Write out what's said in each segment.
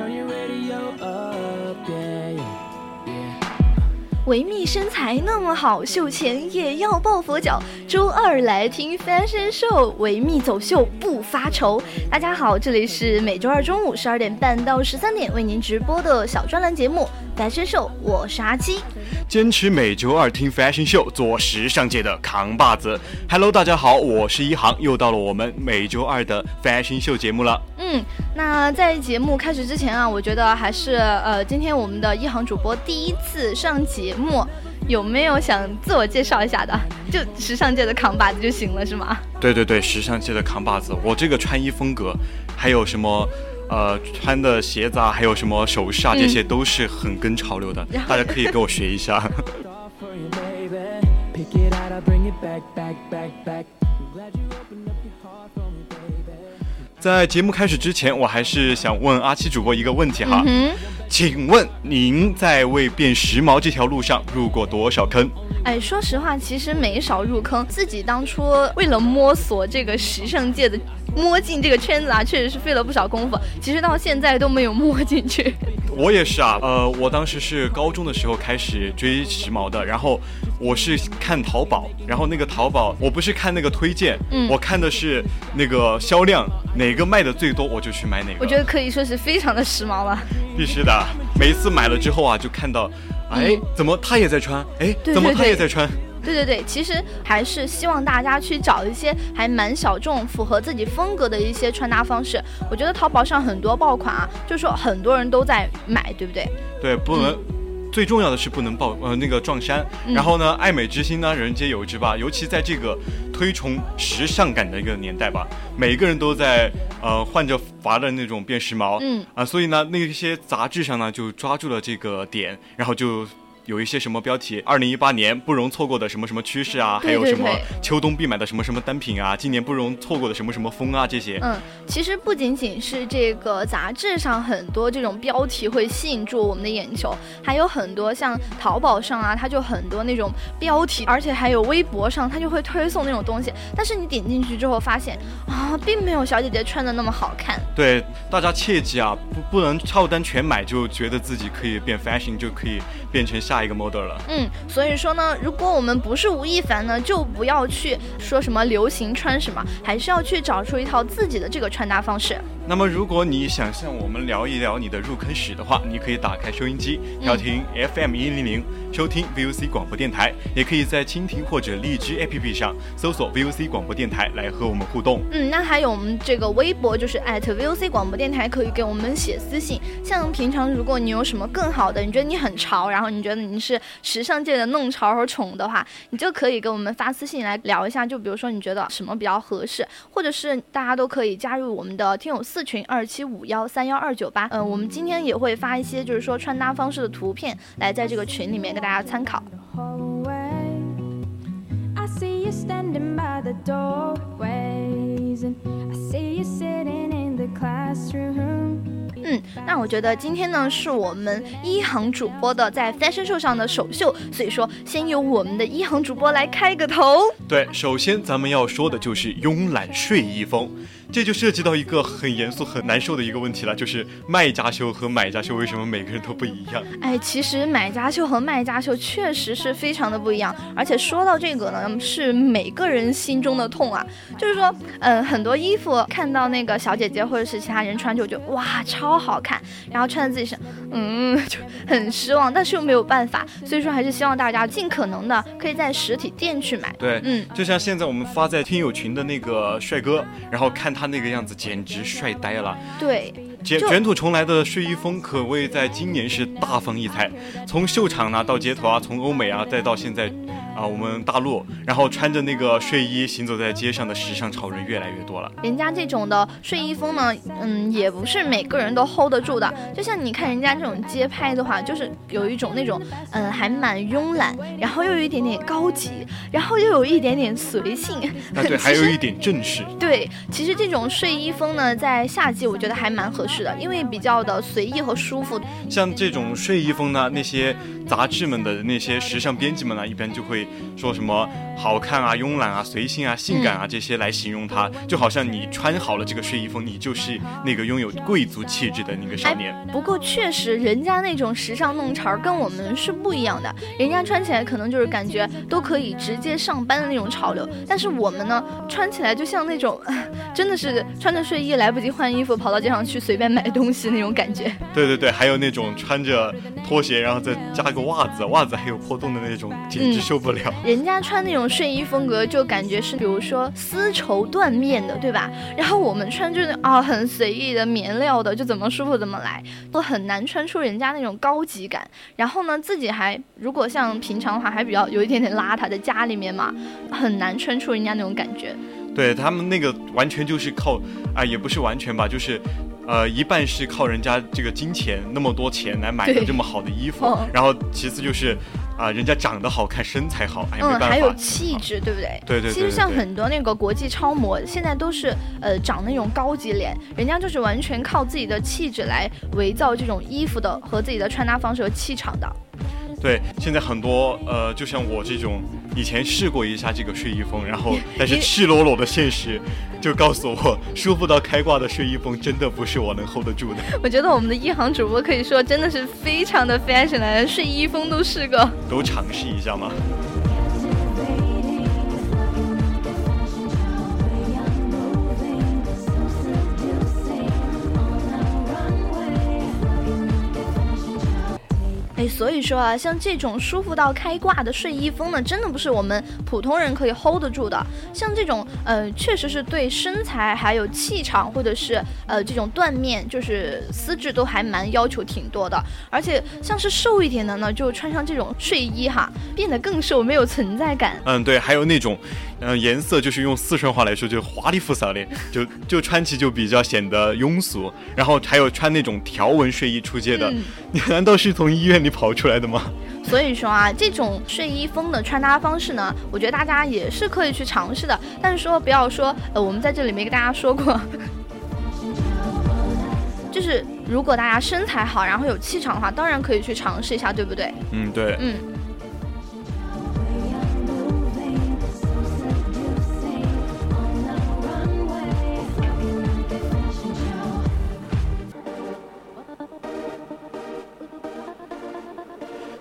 Turn your radio up, yeah. yeah. 维密身材那么好，秀前也要抱佛脚。周二来听 Fashion Show，维密走秀不发愁。大家好，这里是每周二中午十二点半到十三点为您直播的小专栏节目 Fashion Show，我是阿七。坚持每周二听 Fashion Show，做时尚界的扛把子。Hello，大家好，我是一航，又到了我们每周二的 Fashion Show 节目了。嗯，那在节目开始之前啊，我觉得还是呃，今天我们的一航主播第一次上节目，有没有想自我介绍一下的？就时尚界的扛把子就行了，是吗？对对对，时尚界的扛把子，我这个穿衣风格，还有什么？呃，穿的鞋子啊，还有什么首饰啊，这些都是很跟潮流的，大家可以跟我学一下。在节目开始之前，我还是想问阿七主播一个问题哈，请问您在为变时髦这条路上入过多少坑？哎，说实话，其实没少入坑，自己当初为了摸索这个时尚界的。摸进这个圈子啊，确实是费了不少功夫。其实到现在都没有摸进去。我也是啊，呃，我当时是高中的时候开始追时髦的，然后我是看淘宝，然后那个淘宝我不是看那个推荐，嗯，我看的是那个销量，哪个卖的最多我就去买哪个。我觉得可以说是非常的时髦了。必须的，每一次买了之后啊，就看到，哎，怎么他也在穿？哎，怎么他也在穿？对对对，其实还是希望大家去找一些还蛮小众、符合自己风格的一些穿搭方式。我觉得淘宝上很多爆款啊，就是说很多人都在买，对不对？对，不能，最重要的是不能爆呃那个撞衫。然后呢，爱美之心呢，人皆有之吧。尤其在这个推崇时尚感的一个年代吧，每个人都在呃换着法的那种变时髦。嗯啊，所以呢，那些杂志上呢就抓住了这个点，然后就。有一些什么标题？二零一八年不容错过的什么什么趋势啊？还有什么秋冬必买的什么什么单品啊？今年不容错过的什么什么风啊？这些。嗯，其实不仅仅是这个杂志上很多这种标题会吸引住我们的眼球，还有很多像淘宝上啊，它就很多那种标题，而且还有微博上，它就会推送那种东西。但是你点进去之后发现啊，并没有小姐姐穿的那么好看。对，大家切记啊，不不能照单全买就觉得自己可以变 fashion，就可以变成。下一个 model 了，嗯，所以说呢，如果我们不是吴亦凡呢，就不要去说什么流行穿什么，还是要去找出一套自己的这个穿搭方式。那么，如果你想向我们聊一聊你的入坑史的话，你可以打开收音机，调听 FM 一零零，收听 VOC 广播电台，也可以在蜻蜓或者荔枝 APP 上搜索 VOC 广播电台来和我们互动。嗯，那还有我们这个微博就是 @VOC 广播电台，可以给我们写私信。像平常如果你有什么更好的，你觉得你很潮，然后你觉得你是时尚界的弄潮儿宠的话，你就可以给我们发私信来聊一下。就比如说你觉得什么比较合适，或者是大家都可以加入我们的听友四。群二七五幺三幺二九八，嗯，我们今天也会发一些就是说穿搭方式的图片，来在这个群里面给大家参考。嗯，那我觉得今天呢是我们一航主播的在 fashion show 上的首秀，所以说先由我们的一航主播来开个头。对，首先咱们要说的就是慵懒睡衣风。这就涉及到一个很严肃、很难受的一个问题了，就是卖家秀和买家秀为什么每个人都不一样？哎，其实买家秀和卖家秀确实是非常的不一样，而且说到这个呢，是每个人心中的痛啊。就是说，嗯，很多衣服看到那个小姐姐或者是其他人穿就觉得哇超好看，然后穿在自己身，嗯，就很失望，但是又没有办法，所以说还是希望大家尽可能的可以在实体店去买。对，嗯，就像现在我们发在听友群的那个帅哥，然后看他。他那个样子简直帅呆了。对，卷卷土重来的睡衣风可谓在今年是大放异彩，从秀场呢到街头啊，从欧美啊再到现在。啊，我们大陆，然后穿着那个睡衣行走在街上的时尚潮人越来越多了。人家这种的睡衣风呢，嗯，也不是每个人都 hold 得住的。就像你看人家这种街拍的话，就是有一种那种，嗯，还蛮慵懒，然后又有一点点高级，然后又有一点点随性。啊，对，还有一点正式。对，其实这种睡衣风呢，在夏季我觉得还蛮合适的，因为比较的随意和舒服。像这种睡衣风呢，那些杂志们的那些时尚编辑们呢，一般就会。说什么好看啊、慵懒啊、随性啊、性感啊这些来形容他，就好像你穿好了这个睡衣风，你就是那个拥有贵族气质的那个少年。不过确实，人家那种时尚弄潮跟我们是不一样的，人家穿起来可能就是感觉都可以直接上班的那种潮流，但是我们呢，穿起来就像那种 真的是穿着睡衣来不及换衣服，跑到街上去随便买东西那种感觉。对对对，还有那种穿着拖鞋，然后再加个袜子，袜子还有破洞的那种，简直受不了。人家穿那种睡衣风格，就感觉是比如说丝绸缎面的，对吧？然后我们穿就是啊很随意的棉料的，就怎么舒服怎么来，都很难穿出人家那种高级感。然后呢，自己还如果像平常的话，还比较有一点点邋遢，在家里面嘛，很难穿出人家那种感觉。对他们那个完全就是靠啊，也不是完全吧，就是。呃，一半是靠人家这个金钱那么多钱来买的这么好的衣服，然后其次就是啊，人家长得好看，身材好，哎，嗯，还有气质，对不对？对对。其实像很多那个国际超模，现在都是呃长那种高级脸，人家就是完全靠自己的气质来伪造这种衣服的和自己的穿搭方式和气场的。对，现在很多呃，就像我这种以前试过一下这个睡衣风，然后 但是赤裸裸的现实就告诉我，舒服到开挂的睡衣风真的不是我能 hold 得住的。我觉得我们的一行主播可以说真的是非常的 fashion 了，睡衣风都试过，都尝试一下吗？所以说啊，像这种舒服到开挂的睡衣风呢，真的不是我们普通人可以 hold 得住的。像这种，呃，确实是对身材还有气场，或者是呃这种缎面，就是丝质都还蛮要求挺多的。而且像是瘦一点的呢，就穿上这种睡衣哈，变得更瘦，没有存在感。嗯，对，还有那种，嗯，颜色就是用四川话来说，就花里胡哨的，就就穿起就比较显得庸俗。然后还有穿那种条纹睡衣出街的，你 难道是从医院里？跑出来的吗？所以说啊，这种睡衣风的穿搭方式呢，我觉得大家也是可以去尝试的。但是说不要说，呃，我们在这里没跟大家说过，就是如果大家身材好，然后有气场的话，当然可以去尝试一下，对不对？嗯，对，嗯。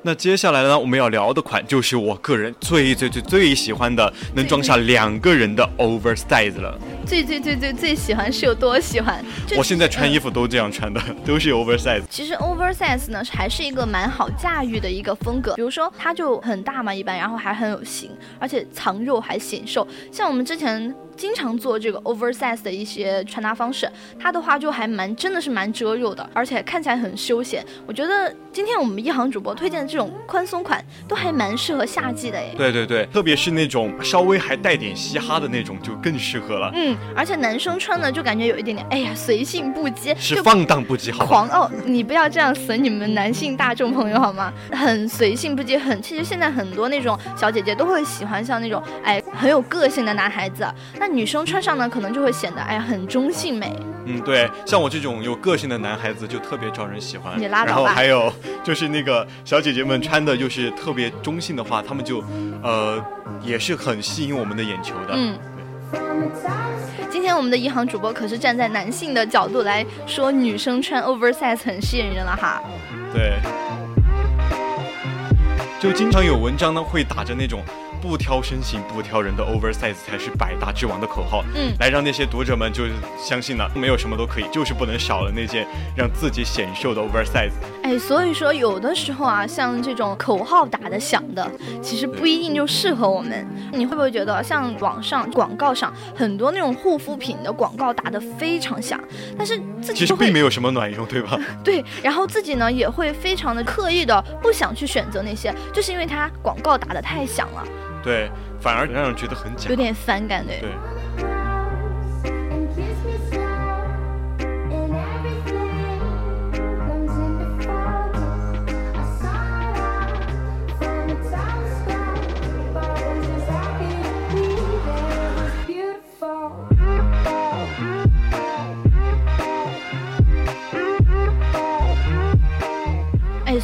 那接下来呢，我们要聊的款就是我个人最最最最喜欢的，能装下两个人的 oversize 了。最最最最最喜欢是有多喜欢？我现在穿衣服都这样穿的，都是 oversize。其实 oversize 呢，还是一个蛮好驾驭的一个风格。比如说，它就很大嘛，一般，然后还很有型，而且藏肉还显瘦。像我们之前。经常做这个 oversize 的一些穿搭方式，它的话就还蛮真的是蛮遮肉的，而且看起来很休闲。我觉得今天我们一行主播推荐的这种宽松款都还蛮适合夏季的诶。对对对，特别是那种稍微还带点嘻哈的那种就更适合了。嗯，而且男生穿的就感觉有一点点，哎呀随性不羁，是放荡不羁，好狂哦！你不要这样损你们男性大众朋友好吗？很随性不羁，很其实现在很多那种小姐姐都会喜欢像那种哎很有个性的男孩子。那女生穿上呢，可能就会显得哎呀很中性美。嗯，对，像我这种有个性的男孩子就特别招人喜欢。你拉倒吧。然后还有就是那个小姐姐们穿的就是特别中性的话，她们就呃也是很吸引我们的眼球的。嗯，今天我们的银行主播可是站在男性的角度来说，女生穿 oversize 很吸引人了哈。对。就经常有文章呢，会打着那种不挑身形不挑人的 oversize 才是百搭之王的口号，嗯，来让那些读者们就相信了，没有什么都可以，就是不能少了那件让自己显瘦的 oversize。哎，所以说有的时候啊，像这种口号打的响的，其实不一定就适合我们。你会不会觉得，像网上广告上很多那种护肤品的广告打的非常响，但是自己其实并没有什么卵用，对吧？对，然后自己呢也会非常的刻意的不想去选择那些，就是因为它广告打的太响了，对，反而让人觉得很假，有点反感，对。对。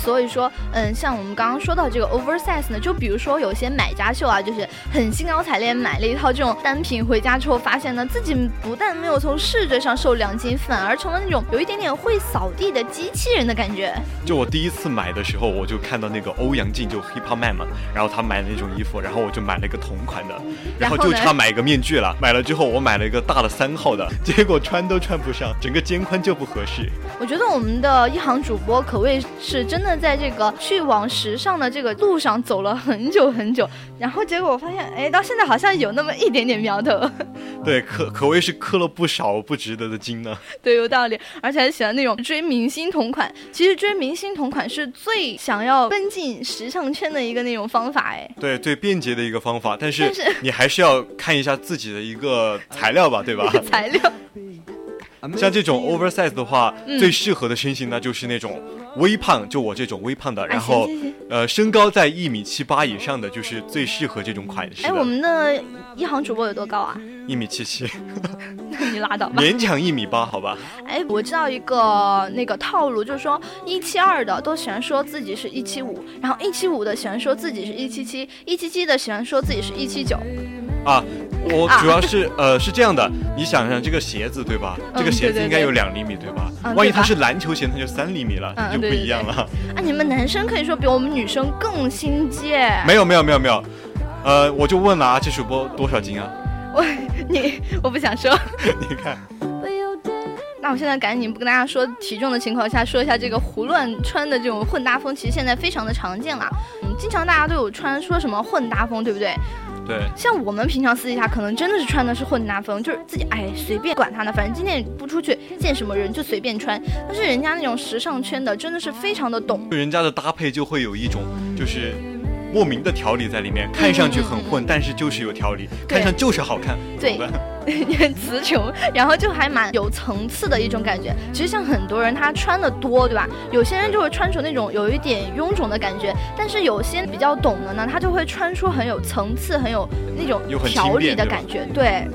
所以说，嗯，像我们刚刚说到这个 oversize 呢，就比如说有些买家秀啊，就是很兴高采烈买了一套这种单品回家之后，发现呢自己不但没有从视觉上瘦两斤，反而成了那种有一点点会扫地的机器人的感觉。就我第一次买的时候，我就看到那个欧阳靖就 hip hop man 嘛，然后他买了那种衣服，然后我就买了一个同款的，然后就差买一个面具了。买了之后，我买了一个大的三号的，结果穿都穿不上，整个肩宽就不合适。我觉得我们的一行主播可谓是真的。在这个去往时尚的这个路上走了很久很久，然后结果我发现，哎，到现在好像有那么一点点苗头。对，可可谓是磕了不少不值得的金呢。对，有道理，而且还喜欢那种追明星同款。其实追明星同款是最想要奔进时尚圈的一个那种方法，哎。对，最便捷的一个方法，但是 你还是要看一下自己的一个材料吧，对吧？材料。像这种 oversize 的话，最适合的身形呢，就是那种微胖，就我这种微胖的，然后呃身高在一米七八以上的，就是最适合这种款式。哎，我们的一行主播有多高啊？一米七七。那你拉倒吧。勉强一米八，好吧。哎，我知道一个那个套路，就是说一七二的都喜欢说自己是一七五，然后一七五的喜欢说自己是一七七，一七七的喜欢说自己是一七九。啊，我主要是呃是这样的，你想想这个鞋子对吧？这个鞋子应该有两厘米对吧？万一它是篮球鞋，它就三厘米了，就不一样了。啊，你们男生可以说比我们女生更心机。没有没有没有没有，呃，我就问了啊，这主播多少斤啊？我你我不想说。你看。那我现在赶紧不跟大家说体重的情况下，说一下这个胡乱穿的这种混搭风，其实现在非常的常见了。嗯，经常大家都有穿说什么混搭风，对不对？对，像我们平常私底下可能真的是穿的是混搭风，就是自己哎随便管他呢，反正今天不出去见什么人就随便穿。但是人家那种时尚圈的真的是非常的懂，人家的搭配就会有一种就是莫名的条理在里面，看上去很混，但是就是有条理，看上就是好看。对。你很词穷，然后就还蛮有层次的一种感觉。其实像很多人他穿的多，对吧？有些人就会穿出那种有一点臃肿的感觉，但是有些比较懂的呢，他就会穿出很有层次、很有那种条理的感觉，对。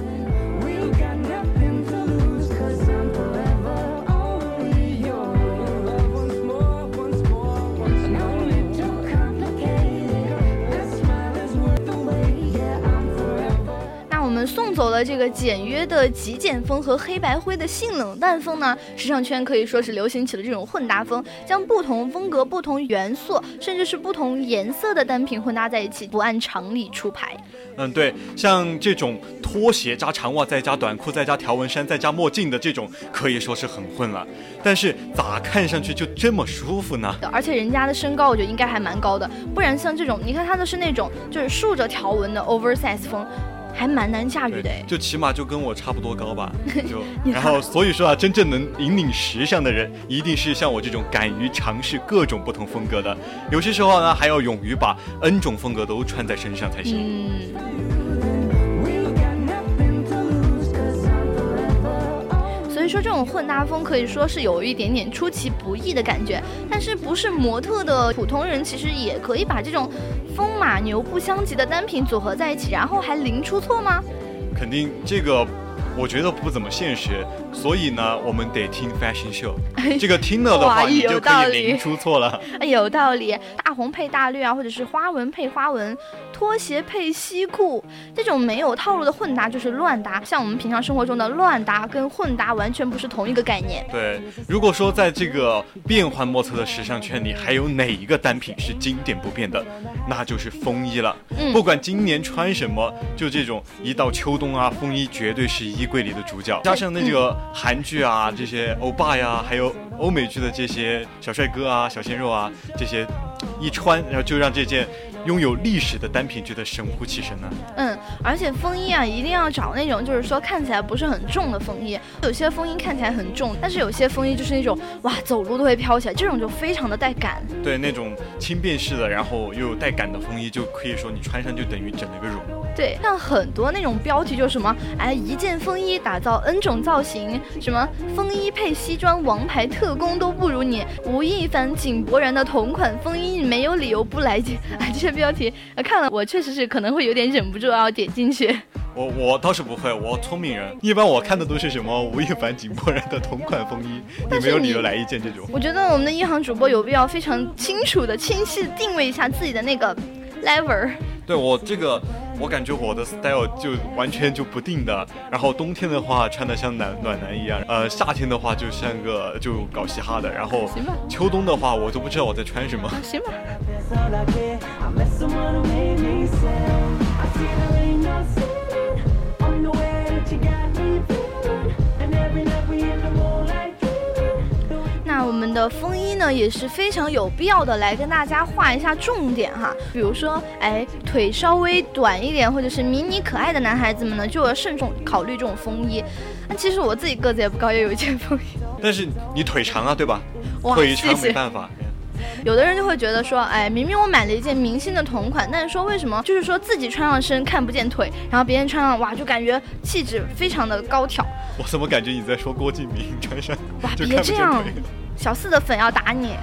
了这个简约的极简风和黑白灰的性冷淡风呢，时尚圈可以说是流行起了这种混搭风，将不同风格、不同元素，甚至是不同颜色的单品混搭在一起，不按常理出牌。嗯，对，像这种拖鞋加长袜，再加短裤，再加条纹衫，再加墨镜的这种，可以说是很混了。但是咋看上去就这么舒服呢？而且人家的身高，我觉得应该还蛮高的，不然像这种，你看他的是那种就是竖着条纹的 oversize 风。还蛮难驾驭的，就起码就跟我差不多高吧。就然后所以说啊，真正能引领时尚的人，一定是像我这种敢于尝试各种不同风格的。有些时候呢，还要勇于把 N 种风格都穿在身上才行。嗯。说，这种混搭风可以说是有一点点出其不意的感觉。但是，不是模特的普通人，其实也可以把这种风马牛不相及的单品组合在一起，然后还零出错吗？肯定这个。我觉得不怎么现实，所以呢，我们得听 fashion show。这个听了的话，你就可以零出错了。有道理，大红配大绿啊，或者是花纹配花纹，拖鞋配西裤，这种没有套路的混搭就是乱搭。像我们平常生活中的乱搭跟混搭完全不是同一个概念。对，如果说在这个变幻莫测的时尚圈里，还有哪一个单品是经典不变的，那就是风衣了。嗯，不管今年穿什么，就这种一到秋冬啊，风衣绝对是衣柜里的主角。加上那个韩剧啊，这些欧巴呀，还有欧美剧的这些小帅哥啊、小鲜肉啊，这些一穿，然后就让这件。拥有历史的单品觉得神乎其神呢。嗯，而且风衣啊，一定要找那种就是说看起来不是很重的风衣。有些风衣看起来很重，但是有些风衣就是那种哇，走路都会飘起来，这种就非常的带感。对，那种轻便式的，然后又有带感的风衣，就可以说你穿上就等于整了个容。对，像很多那种标题就是什么，哎，一件风衣打造 N 种造型，什么风衣配西装，王牌特工都不如你。吴亦凡、井柏然的同款风衣，没有理由不来件。哎，这些标题看了，我确实是可能会有点忍不住要点进去。我我倒是不会，我聪明人，一般我看的都是什么吴亦凡、井柏然的同款风衣，你没有理由来一件这种。我觉得我们的一行主播有必要非常清楚的、清晰的定位一下自己的那个 level。对我这个。我感觉我的 style 就完全就不定的，然后冬天的话穿的像暖暖男一样，呃，夏天的话就像个就搞嘻哈的，然后秋冬的话我都不知道我在穿什么。行吧。们的风衣呢也是非常有必要的，来跟大家画一下重点哈。比如说，哎，腿稍微短一点或者是迷你可爱的男孩子们呢，就要慎重考虑这种风衣。那其实我自己个子也不高，也有一件风衣。但是你腿长啊，对吧？腿长没办法。有的人就会觉得说，哎，明明我买了一件明星的同款，但是说为什么就是说自己穿上身看不见腿，然后别人穿上哇就感觉气质非常的高挑。我怎么感觉你在说郭敬明穿上哇别这样。小四的粉要打你。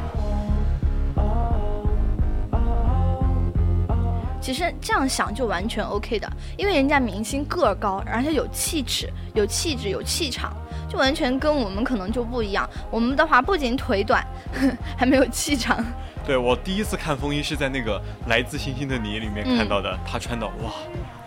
其实这样想就完全 OK 的，因为人家明星个儿高，而且有气质、有气质、有气场，就完全跟我们可能就不一样。我们的话不仅腿短，还没有气场。对我第一次看风衣是在那个《来自星星的你》里面看到的，他穿的哇，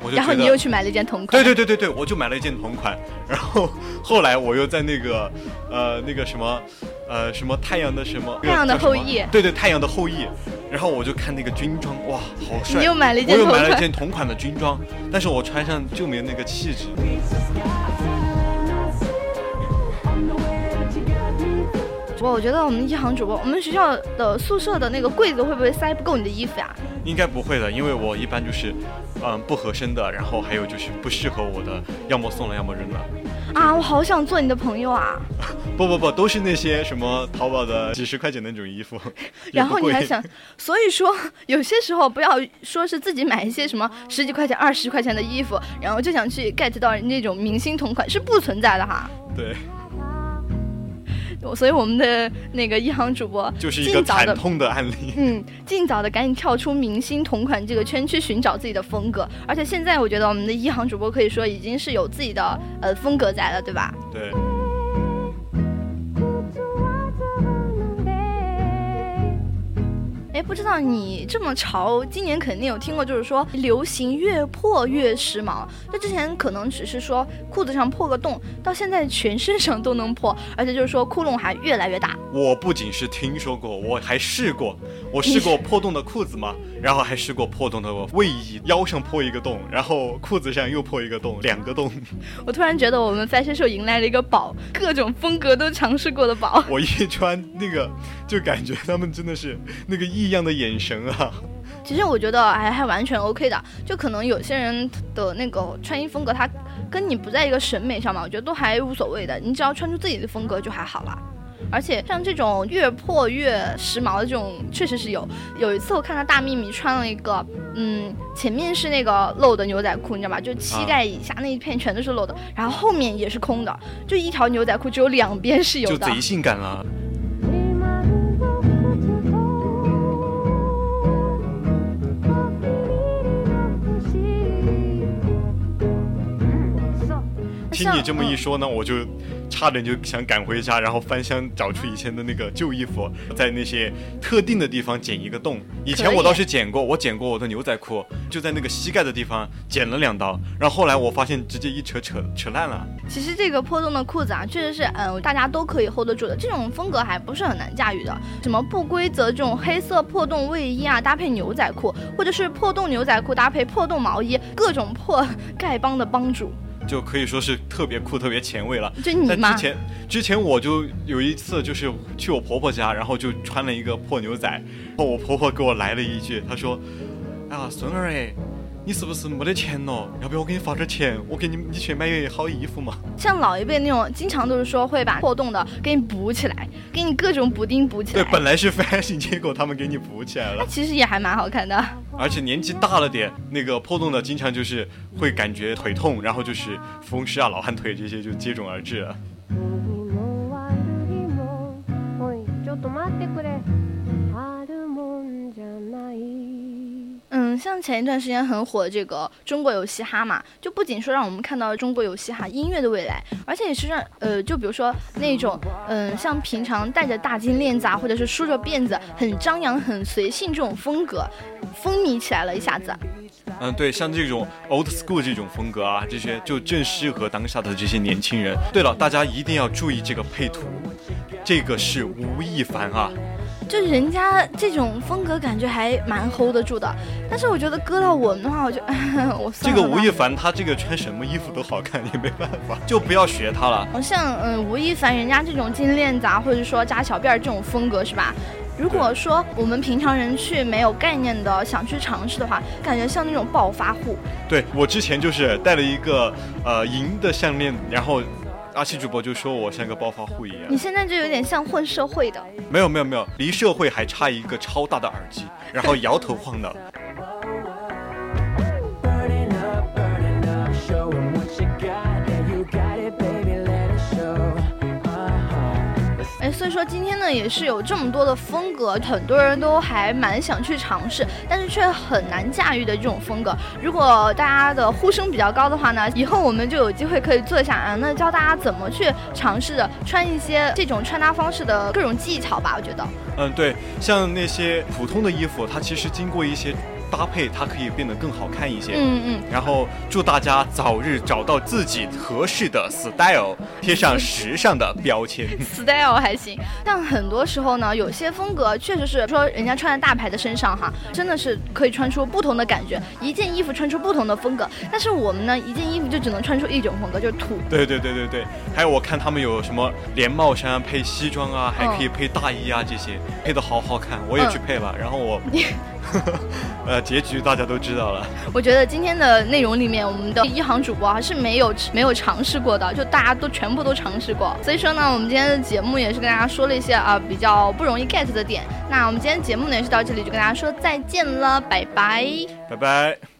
我就然后你又去买了一件同款。对对对对对，我就买了一件同款。然后后来我又在那个呃那个什么呃什么太阳的什么太阳的后裔，对对太阳的后裔。然后我就看那个军装，哇，好帅！你又买了一件，我又买了一件同款的军装，但是我穿上就没有那个气质。我我觉得我们一行主播，我们学校的宿舍的那个柜子会不会塞不够你的衣服呀？应该不会的，因为我一般就是，嗯，不合身的，然后还有就是不适合我的，要么送了，要么扔了。啊，我好想做你的朋友啊！不不不，都是那些什么淘宝的几十块钱那种衣服，然后你还想，所以说有些时候不要说是自己买一些什么十几块钱、二十块钱的衣服，然后就想去 get 到那种明星同款，是不存在的哈。对。所以我们的那个一行主播就是一个惨痛的案例。嗯，尽早的赶紧跳出明星同款这个圈去寻找自己的风格。而且现在我觉得我们的一行主播可以说已经是有自己的呃风格在了，对吧？对。不知道你这么潮，今年肯定有听过，就是说流行越破越时髦。就之前可能只是说裤子上破个洞，到现在全身上都能破，而且就是说窟窿还越来越大。我不仅是听说过，我还试过，我试过破洞的裤子嘛，然后还试过破洞的卫衣，腰上破一个洞，然后裤子上又破一个洞，两个洞。我突然觉得我们 fashion show 迎来了一个宝，各种风格都尝试过的宝。我一穿那个，就感觉他们真的是那个异样。的眼神啊，其实我觉得还还完全 OK 的，就可能有些人的那个穿衣风格，他跟你不在一个审美上嘛，我觉得都还无所谓的，你只要穿出自己的风格就还好了。而且像这种越破越时髦的这种，确实是有。有一次我看到大幂幂穿了一个，嗯，前面是那个露的牛仔裤，你知道吧？就膝盖以下那一片全都是露的，然后后面也是空的，就一条牛仔裤只有两边是有的，就贼性感了。听你这么一说呢，我就差点就想赶回家，然后翻箱找出以前的那个旧衣服，在那些特定的地方剪一个洞。以前我倒是剪过，我剪过我的牛仔裤，就在那个膝盖的地方剪了两刀，然后后来我发现直接一扯扯扯烂了。其实这个破洞的裤子啊，确实是嗯大家都可以 hold 得住的，这种风格还不是很难驾驭的。什么不规则这种黑色破洞卫衣啊，搭配牛仔裤，或者是破洞牛仔裤搭配破洞毛衣，各种破 丐帮的帮主。就可以说是特别酷、特别前卫了。就你吗？之前之前我就有一次，就是去我婆婆家，然后就穿了一个破牛仔，然后我婆婆给我来了一句，她说：“哎呀，孙儿哎。”你是不是没得钱了？要不要我给你发点钱？我给你，你去买好衣服嘛。像老一辈那种，经常都是说会把破洞的给你补起来，给你各种补丁补起来。对，本来是 fashion，结果他们给你补起来了。那其实也还蛮好看的。而且年纪大了点，那个破洞的经常就是会感觉腿痛，然后就是风湿啊、老寒腿这些就接踵而至了。嗯，像前一段时间很火的这个中国有嘻哈嘛，就不仅说让我们看到了中国有嘻哈音乐的未来，而且也是让呃，就比如说那种嗯，像平常戴着大金链子啊，或者是梳着辫子，很张扬、很随性这种风格，风靡起来了一下子。嗯，对，像这种 old school 这种风格啊，这些就正适合当下的这些年轻人。对了，大家一定要注意这个配图，这个是吴亦凡啊。就人家这种风格感觉还蛮 hold 得住的，但是我觉得搁到我们的话，我就 我这个吴亦凡他这个穿什么衣服都好看，也没办法，就不要学他了。像嗯吴亦凡人家这种金链子啊，或者说扎小辫儿这种风格是吧？如果说我们平常人去没有概念的想去尝试的话，感觉像那种暴发户。对我之前就是戴了一个呃银的项链，然后。阿七主播就说我像个暴发户一样，你现在就有点像混社会的。没有没有没有，离社会还差一个超大的耳机，然后摇头晃脑。说今天呢，也是有这么多的风格，很多人都还蛮想去尝试，但是却很难驾驭的这种风格。如果大家的呼声比较高的话呢，以后我们就有机会可以做一下啊，那教大家怎么去尝试着穿一些这种穿搭方式的各种技巧吧。我觉得，嗯，对，像那些普通的衣服，它其实经过一些。搭配它可以变得更好看一些，嗯嗯，然后祝大家早日找到自己合适的 style，贴上时尚的标签。style 还行，但很多时候呢，有些风格确实是说人家穿在大牌的身上哈，真的是可以穿出不同的感觉，一件衣服穿出不同的风格。但是我们呢，一件衣服就只能穿出一种风格，就是土。对对对对对，还有我看他们有什么连帽衫配西装啊，还可以配大衣啊，这些配的好好看，我也去配了，然后我。呃，结局大家都知道了。我觉得今天的内容里面，我们的一行主播还是没有没有尝试过的，就大家都全部都尝试过。所以说呢，我们今天的节目也是跟大家说了一些啊比较不容易 get 的点。那我们今天节目呢也是到这里，就跟大家说再见了，拜拜，拜拜。